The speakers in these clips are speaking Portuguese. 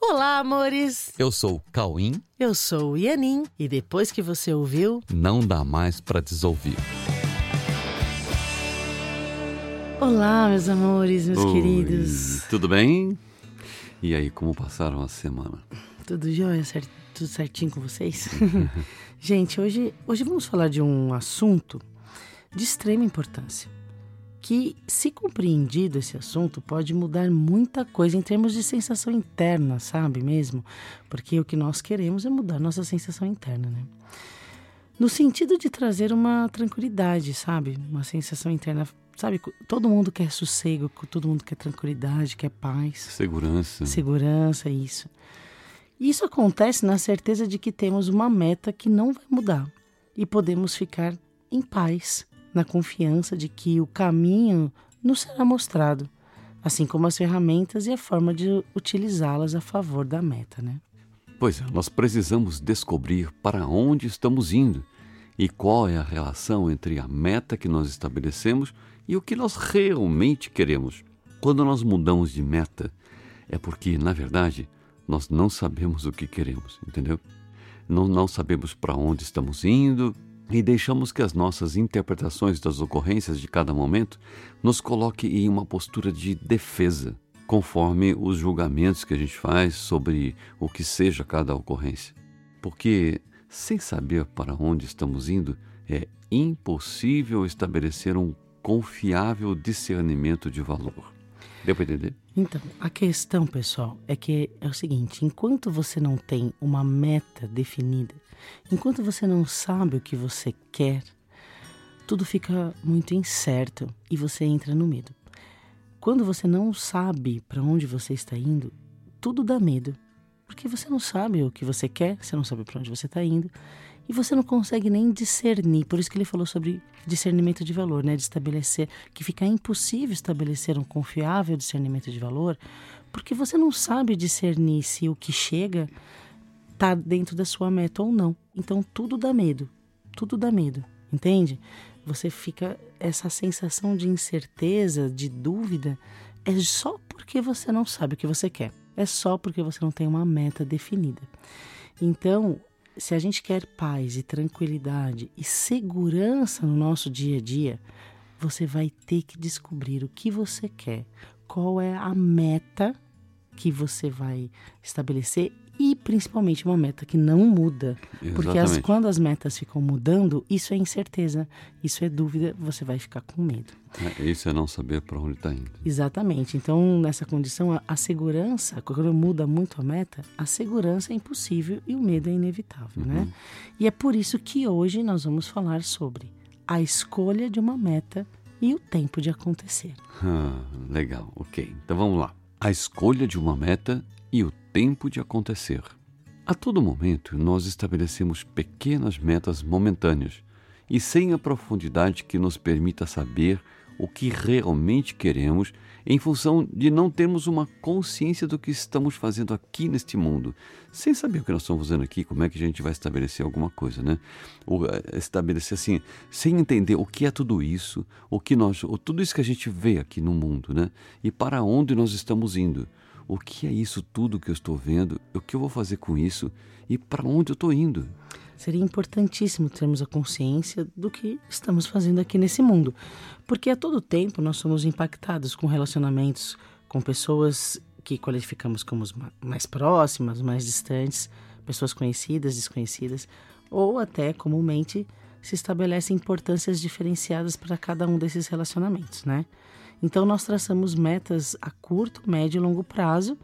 Olá, amores! Eu sou o Cauim. Eu sou o Ianin. E depois que você ouviu, Não dá mais pra desouvir. Olá, meus amores, meus Oi, queridos. Tudo bem? E aí, como passaram a semana? Tudo jóia? Tudo certinho com vocês? Gente, hoje, hoje vamos falar de um assunto de extrema importância. Que, se compreendido esse assunto, pode mudar muita coisa em termos de sensação interna, sabe mesmo? Porque o que nós queremos é mudar nossa sensação interna, né? No sentido de trazer uma tranquilidade, sabe? Uma sensação interna. Sabe, todo mundo quer sossego, todo mundo quer tranquilidade, quer paz Segurança. segurança, isso. Isso acontece na certeza de que temos uma meta que não vai mudar e podemos ficar em paz, na confiança de que o caminho nos será mostrado, assim como as ferramentas e a forma de utilizá-las a favor da meta, né? Pois é, nós precisamos descobrir para onde estamos indo e qual é a relação entre a meta que nós estabelecemos e o que nós realmente queremos. Quando nós mudamos de meta, é porque, na verdade, nós não sabemos o que queremos, entendeu? Não, não sabemos para onde estamos indo e deixamos que as nossas interpretações das ocorrências de cada momento nos coloque em uma postura de defesa, conforme os julgamentos que a gente faz sobre o que seja cada ocorrência. Porque, sem saber para onde estamos indo, é impossível estabelecer um confiável discernimento de valor. Deu para entender? Então, a questão, pessoal, é que é o seguinte: enquanto você não tem uma meta definida, enquanto você não sabe o que você quer, tudo fica muito incerto e você entra no medo. Quando você não sabe para onde você está indo, tudo dá medo. Porque você não sabe o que você quer, você não sabe para onde você está indo e você não consegue nem discernir. Por isso que ele falou sobre discernimento de valor, né? De estabelecer que fica impossível estabelecer um confiável discernimento de valor, porque você não sabe discernir se o que chega está dentro da sua meta ou não. Então tudo dá medo, tudo dá medo, entende? Você fica essa sensação de incerteza, de dúvida, é só porque você não sabe o que você quer. É só porque você não tem uma meta definida. Então, se a gente quer paz e tranquilidade e segurança no nosso dia a dia, você vai ter que descobrir o que você quer, qual é a meta que você vai estabelecer e principalmente uma meta que não muda. Porque as, Exatamente. quando as metas ficam mudando, isso é incerteza, isso é dúvida, você vai ficar com medo. É, Isso é não saber para onde está indo. Exatamente. Então, nessa condição, a, a segurança, quando muda muito a meta, a segurança é impossível e o medo é inevitável, né? E é por isso que hoje nós vamos falar sobre a escolha de uma meta e o tempo de acontecer. Ah, legal, ok. Então vamos lá. A escolha de uma meta e o tempo de acontecer. A todo momento, nós estabelecemos pequenas metas momentâneas e sem a profundidade que nos permita saber o que realmente queremos em função de não termos uma consciência do que estamos fazendo aqui neste mundo. Sem saber o que nós estamos fazendo aqui, como é que a gente vai estabelecer alguma coisa, né? Ou eh, estabelecer assim, sem entender o que é tudo isso, o que nós, o, tudo isso que a gente vê aqui no mundo, né? E para onde nós estamos indo. O que é isso tudo que eu estou vendo? O que eu vou fazer com isso? E para onde eu estou indo? Seria importantíssimo termos a consciência do que estamos fazendo aqui nesse mundo, porque a todo tempo nós somos impactados com relacionamentos com pessoas que qualificamos como mais próximas, mais distantes, pessoas conhecidas, desconhecidas, ou até comumente se estabelecem importâncias diferenciadas para cada um desses relacionamentos, né? Então nós traçamos metas a curto, médio e longo prazo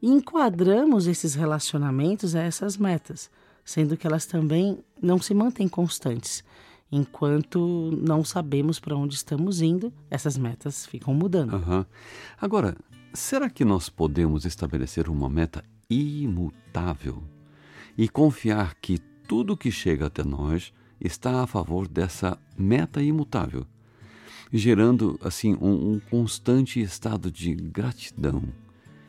e enquadramos esses relacionamentos a essas metas, sendo que elas também não se mantêm constantes. Enquanto não sabemos para onde estamos indo, essas metas ficam mudando. Aham. Agora, será que nós podemos estabelecer uma meta imutável e confiar que tudo que chega até nós está a favor dessa meta imutável, gerando assim um, um constante estado de gratidão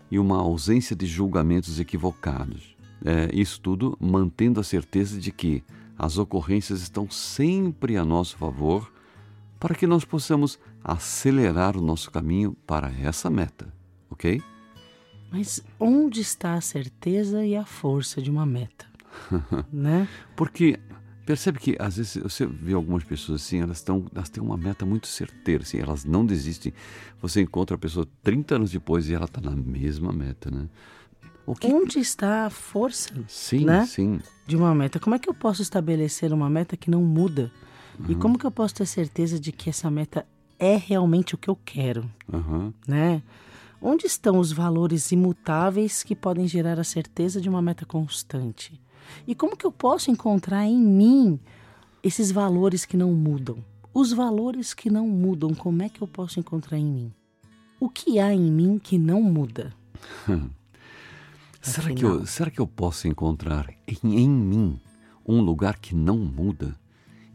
e uma ausência de julgamentos equivocados. É, isso tudo mantendo a certeza de que as ocorrências estão sempre a nosso favor para que nós possamos acelerar o nosso caminho para essa meta, ok? Mas onde está a certeza e a força de uma meta? né? Porque percebe que às vezes você vê algumas pessoas assim, elas, tão, elas têm uma meta muito certeira, assim, elas não desistem. Você encontra a pessoa 30 anos depois e ela está na mesma meta, né? Que... Onde está a força sim, né? sim. de uma meta? Como é que eu posso estabelecer uma meta que não muda? Uhum. E como que eu posso ter certeza de que essa meta é realmente o que eu quero? Uhum. Né? Onde estão os valores imutáveis que podem gerar a certeza de uma meta constante? E como que eu posso encontrar em mim esses valores que não mudam? Os valores que não mudam, como é que eu posso encontrar em mim? O que há em mim que não muda? será, que eu, será que eu posso encontrar em, em mim um lugar que não muda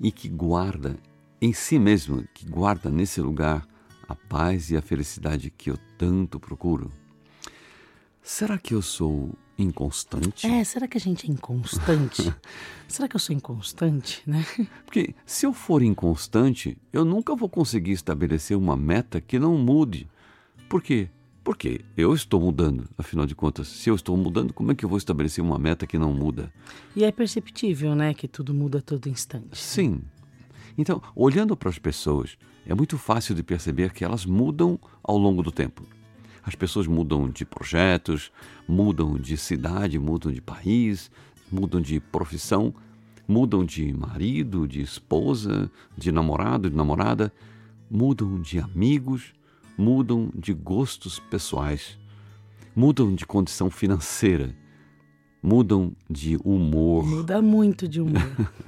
e que guarda em si mesmo, que guarda nesse lugar a paz e a felicidade que eu tanto procuro? Será que eu sou inconstante? É, será que a gente é inconstante? será que eu sou inconstante, né? Porque se eu for inconstante, eu nunca vou conseguir estabelecer uma meta que não mude. Por quê? Porque eu estou mudando, afinal de contas. Se eu estou mudando, como é que eu vou estabelecer uma meta que não muda? E é perceptível, né, que tudo muda a todo instante. Sim. Então, olhando para as pessoas, é muito fácil de perceber que elas mudam ao longo do tempo. As pessoas mudam de projetos, mudam de cidade, mudam de país, mudam de profissão, mudam de marido, de esposa, de namorado, de namorada, mudam de amigos, mudam de gostos pessoais, mudam de condição financeira, mudam de humor. Muda muito de humor.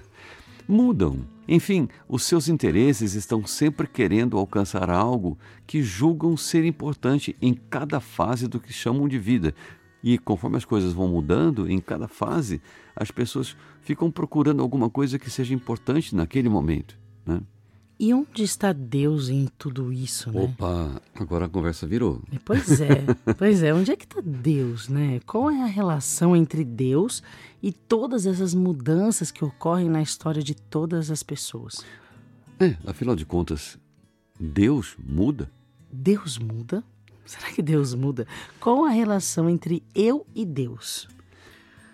mudam. Enfim, os seus interesses estão sempre querendo alcançar algo que julgam ser importante em cada fase do que chamam de vida. E conforme as coisas vão mudando, em cada fase, as pessoas ficam procurando alguma coisa que seja importante naquele momento. Né? E onde está Deus em tudo isso, né? Opa, agora a conversa virou. Pois é, pois é. Onde é que está Deus, né? Qual é a relação entre Deus e todas essas mudanças que ocorrem na história de todas as pessoas? É, afinal de contas, Deus muda? Deus muda? Será que Deus muda? Qual a relação entre eu e Deus?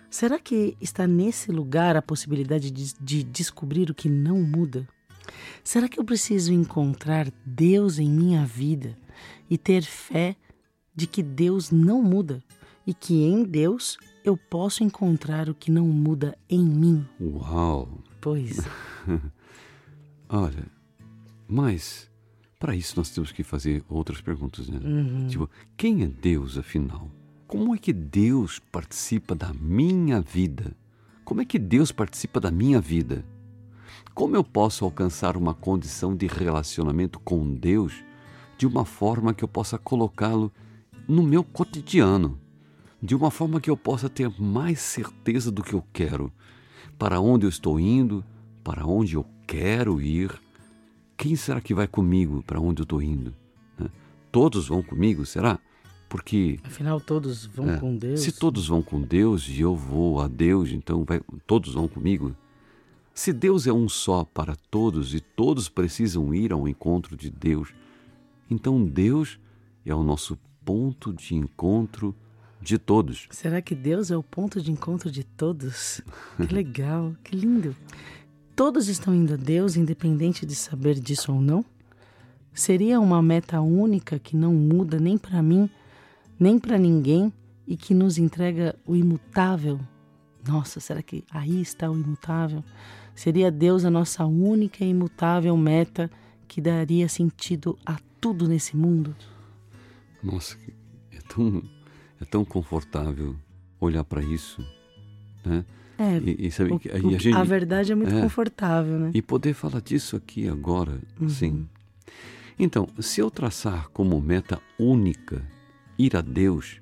Será que está nesse lugar a possibilidade de, de descobrir o que não muda? Será que eu preciso encontrar Deus em minha vida e ter fé de que Deus não muda e que em Deus eu posso encontrar o que não muda em mim? Uau! Pois. Olha, mas para isso nós temos que fazer outras perguntas, né? Uhum. Tipo, quem é Deus afinal? Como é que Deus participa da minha vida? Como é que Deus participa da minha vida? Como eu posso alcançar uma condição de relacionamento com Deus de uma forma que eu possa colocá-lo no meu cotidiano, de uma forma que eu possa ter mais certeza do que eu quero, para onde eu estou indo, para onde eu quero ir, quem será que vai comigo para onde eu estou indo? Né? Todos vão comigo, será? Porque. Afinal, todos vão é, com Deus. Se todos vão com Deus e eu vou a Deus, então vai, todos vão comigo. Se Deus é um só para todos e todos precisam ir ao encontro de Deus, então Deus é o nosso ponto de encontro de todos. Será que Deus é o ponto de encontro de todos? Que legal, que lindo. Todos estão indo a Deus, independente de saber disso ou não? Seria uma meta única que não muda nem para mim, nem para ninguém e que nos entrega o imutável? Nossa, será que aí está o imutável? Seria Deus a nossa única e imutável meta que daria sentido a tudo nesse mundo? Nossa, é tão, é tão confortável olhar para isso, né? É, e, e, sabe, o, a, gente, a, verdade é muito é, confortável, né? E poder falar disso aqui agora, uhum. sim. Então, se eu traçar como meta única ir a Deus,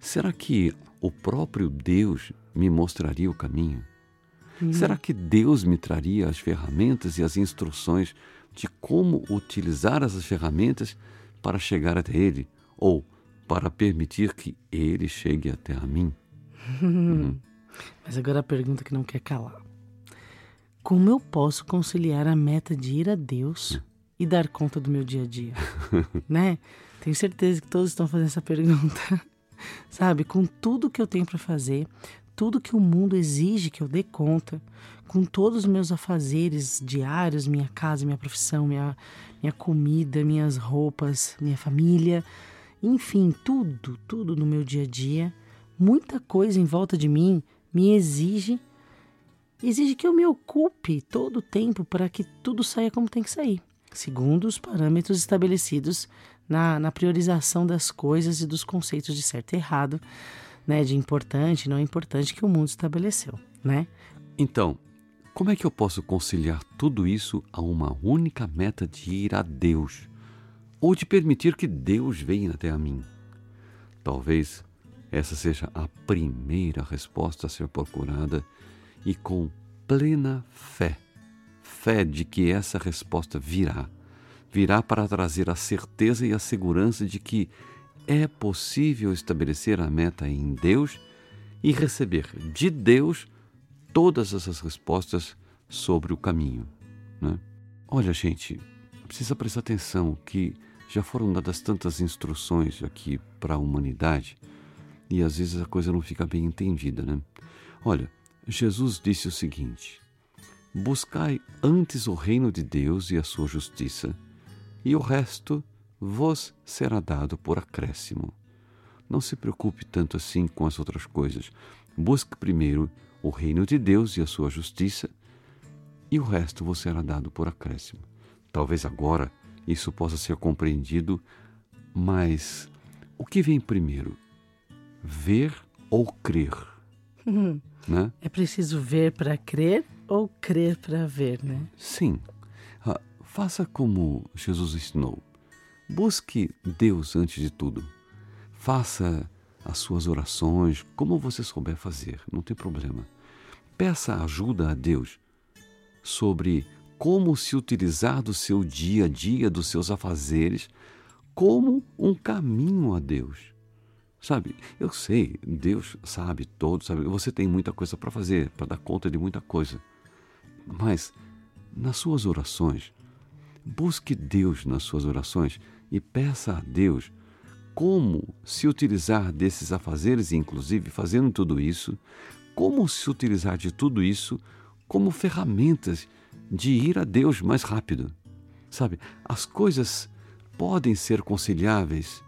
será que o próprio Deus me mostraria o caminho? Hum. Será que Deus me traria as ferramentas e as instruções de como utilizar essas ferramentas para chegar até Ele ou para permitir que Ele chegue até a mim? Uhum. Mas agora a pergunta que não quer calar: Como eu posso conciliar a meta de ir a Deus hum. e dar conta do meu dia a dia? né? Tenho certeza que todos estão fazendo essa pergunta. Sabe? Com tudo que eu tenho para fazer, tudo que o mundo exige que eu dê conta, com todos os meus afazeres diários, minha casa, minha profissão, minha, minha comida, minhas roupas, minha família, enfim, tudo, tudo no meu dia a dia, muita coisa em volta de mim me exige exige que eu me ocupe todo o tempo para que tudo saia como tem que sair, segundo os parâmetros estabelecidos na, na priorização das coisas e dos conceitos de certo e errado, né, de importante e não importante que o mundo estabeleceu, né? Então, como é que eu posso conciliar tudo isso a uma única meta de ir a Deus? Ou de permitir que Deus venha até a mim? Talvez essa seja a primeira resposta a ser procurada e com plena fé. Fé de que essa resposta virá. Virá para trazer a certeza e a segurança de que é possível estabelecer a meta em Deus e receber de Deus todas essas respostas sobre o caminho. Né? Olha, gente, precisa prestar atenção que já foram dadas tantas instruções aqui para a humanidade e às vezes a coisa não fica bem entendida, né? Olha, Jesus disse o seguinte: Buscai antes o reino de Deus e a sua justiça, e o resto vos será dado por acréscimo. Não se preocupe tanto assim com as outras coisas. Busque primeiro o reino de Deus e a sua justiça, e o resto vos será dado por acréscimo. Talvez agora isso possa ser compreendido, mas o que vem primeiro? Ver ou crer? Uhum. Né? É preciso ver para crer ou crer para ver, né? Sim. Faça como Jesus ensinou. Busque Deus antes de tudo. Faça as suas orações como você souber fazer, não tem problema. Peça ajuda a Deus sobre como se utilizar do seu dia a dia, dos seus afazeres, como um caminho a Deus. Sabe, eu sei, Deus sabe todo, sabe, você tem muita coisa para fazer, para dar conta de muita coisa. Mas nas suas orações, busque Deus nas suas orações e peça a Deus como se utilizar desses afazeres, inclusive fazendo tudo isso, como se utilizar de tudo isso como ferramentas de ir a Deus mais rápido. Sabe, as coisas podem ser conciliáveis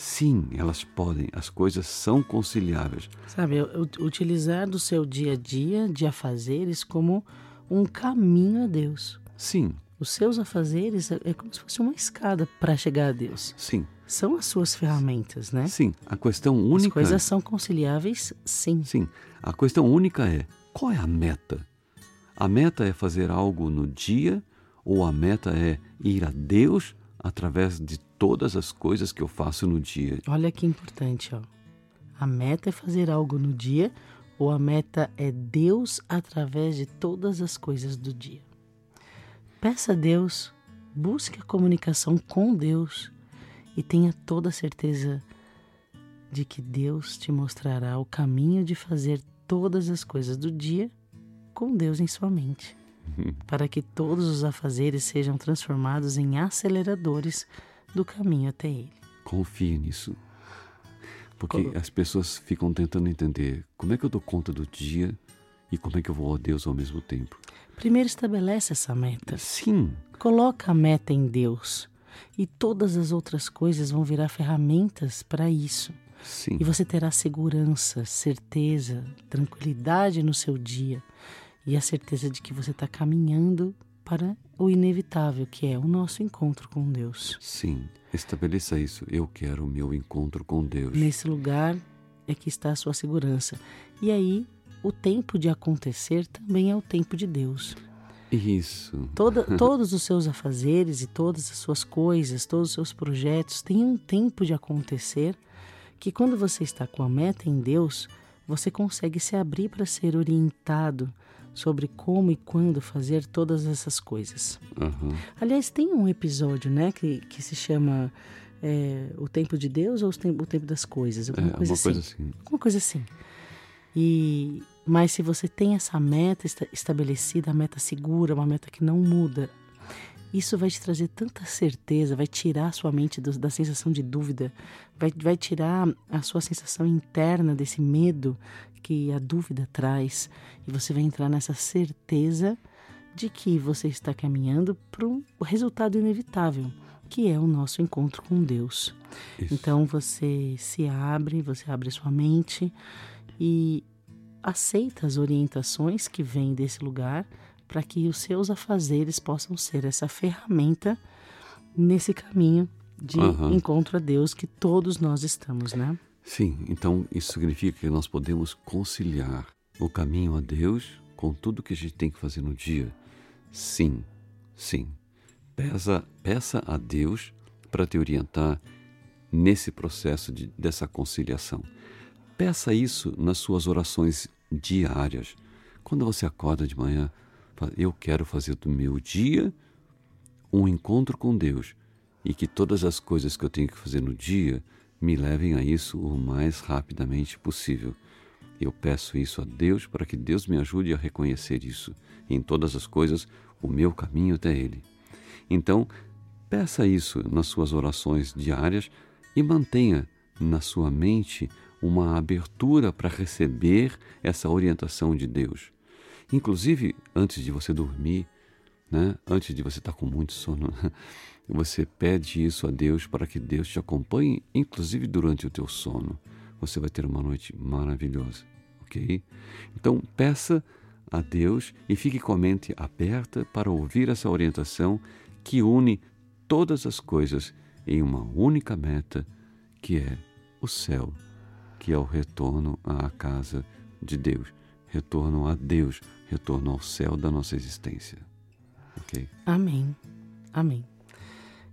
Sim, elas podem, as coisas são conciliáveis. Sabe, utilizar do seu dia a dia de afazeres como um caminho a Deus. Sim. Os seus afazeres é, é como se fosse uma escada para chegar a Deus. Sim. São as suas ferramentas, né? Sim. A questão única. As coisas são conciliáveis, sim. Sim. A questão única é: qual é a meta? A meta é fazer algo no dia ou a meta é ir a Deus através de todas as coisas que eu faço no dia. Olha que importante, ó. A meta é fazer algo no dia ou a meta é Deus através de todas as coisas do dia. Peça a Deus, busque a comunicação com Deus e tenha toda a certeza de que Deus te mostrará o caminho de fazer todas as coisas do dia com Deus em sua mente para que todos os afazeres sejam transformados em aceleradores do caminho até Ele. Confie nisso. Porque Como... as pessoas ficam tentando entender como é que eu dou conta do dia e como é que eu vou a Deus ao mesmo tempo. Primeiro estabelece essa meta. Sim. Coloca a meta em Deus e todas as outras coisas vão virar ferramentas para isso. Sim. E você terá segurança, certeza, tranquilidade no seu dia e a certeza de que você está caminhando para o inevitável, que é o nosso encontro com Deus. Sim, estabeleça isso. Eu quero o meu encontro com Deus. Nesse lugar é que está a sua segurança. E aí, o tempo de acontecer também é o tempo de Deus. Isso. Toda, todos os seus afazeres e todas as suas coisas, todos os seus projetos têm um tempo de acontecer que quando você está com a meta em Deus, você consegue se abrir para ser orientado sobre como e quando fazer todas essas coisas. Uhum. Aliás, tem um episódio, né, que, que se chama é, O Tempo de Deus ou o Tempo, o tempo das Coisas? Alguma, é, coisa, assim. coisa assim. Alguma coisa assim. E, mas se você tem essa meta estabelecida, a meta segura, uma meta que não muda, Isso vai te trazer tanta certeza, vai tirar a sua mente do, da sensação de dúvida, vai, vai tirar a sua sensação interna desse medo que a dúvida traz, e você vai entrar nessa certeza de que você está caminhando para um resultado inevitável, que é o nosso encontro com Deus. Isso. Então você se abre, você abre sua mente e aceita as orientações que vêm desse lugar para que os seus afazeres possam ser essa ferramenta nesse caminho de uhum. encontro a Deus que todos nós estamos, né? Sim, então isso significa que nós podemos conciliar o caminho a Deus com tudo que a gente tem que fazer no dia. Sim, sim. Peça, peça a Deus para te orientar nesse processo de, dessa conciliação. Peça isso nas suas orações diárias. Quando você acorda de manhã, eu quero fazer do meu dia um encontro com Deus e que todas as coisas que eu tenho que fazer no dia me levem a isso o mais rapidamente possível. Eu peço isso a Deus para que Deus me ajude a reconhecer isso. Em todas as coisas, o meu caminho até Ele. Então, peça isso nas suas orações diárias e mantenha na sua mente uma abertura para receber essa orientação de Deus. Inclusive, antes de você dormir, né? antes de você estar com muito sono, você pede isso a Deus para que Deus te acompanhe, inclusive durante o teu sono. Você vai ter uma noite maravilhosa, ok? Então, peça a Deus e fique com a mente aberta para ouvir essa orientação que une todas as coisas em uma única meta, que é o céu, que é o retorno à casa de Deus, retorno a Deus, retorno ao céu da nossa existência. Ok? Amém. Amém.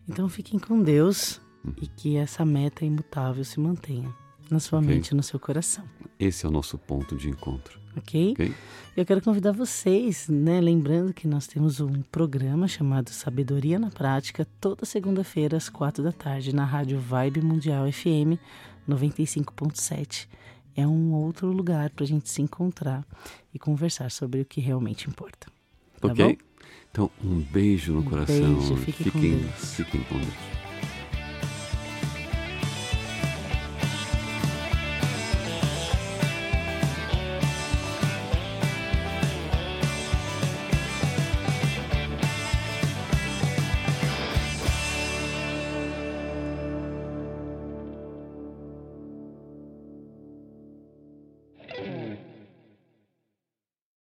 Então fiquem com Deus uhum. e que essa meta imutável se mantenha na sua okay. mente e no seu coração. Esse é o nosso ponto de encontro. Ok? okay? Eu quero convidar vocês, né? Lembrando que nós temos um programa chamado Sabedoria na Prática, toda segunda-feira às quatro da tarde, na Rádio Vibe Mundial FM 95.7. É um outro lugar para a gente se encontrar e conversar sobre o que realmente importa. Tá ok? Bom? Então, um beijo no um coração. Beijo, fiquem, fiquem, com fiquem com Deus.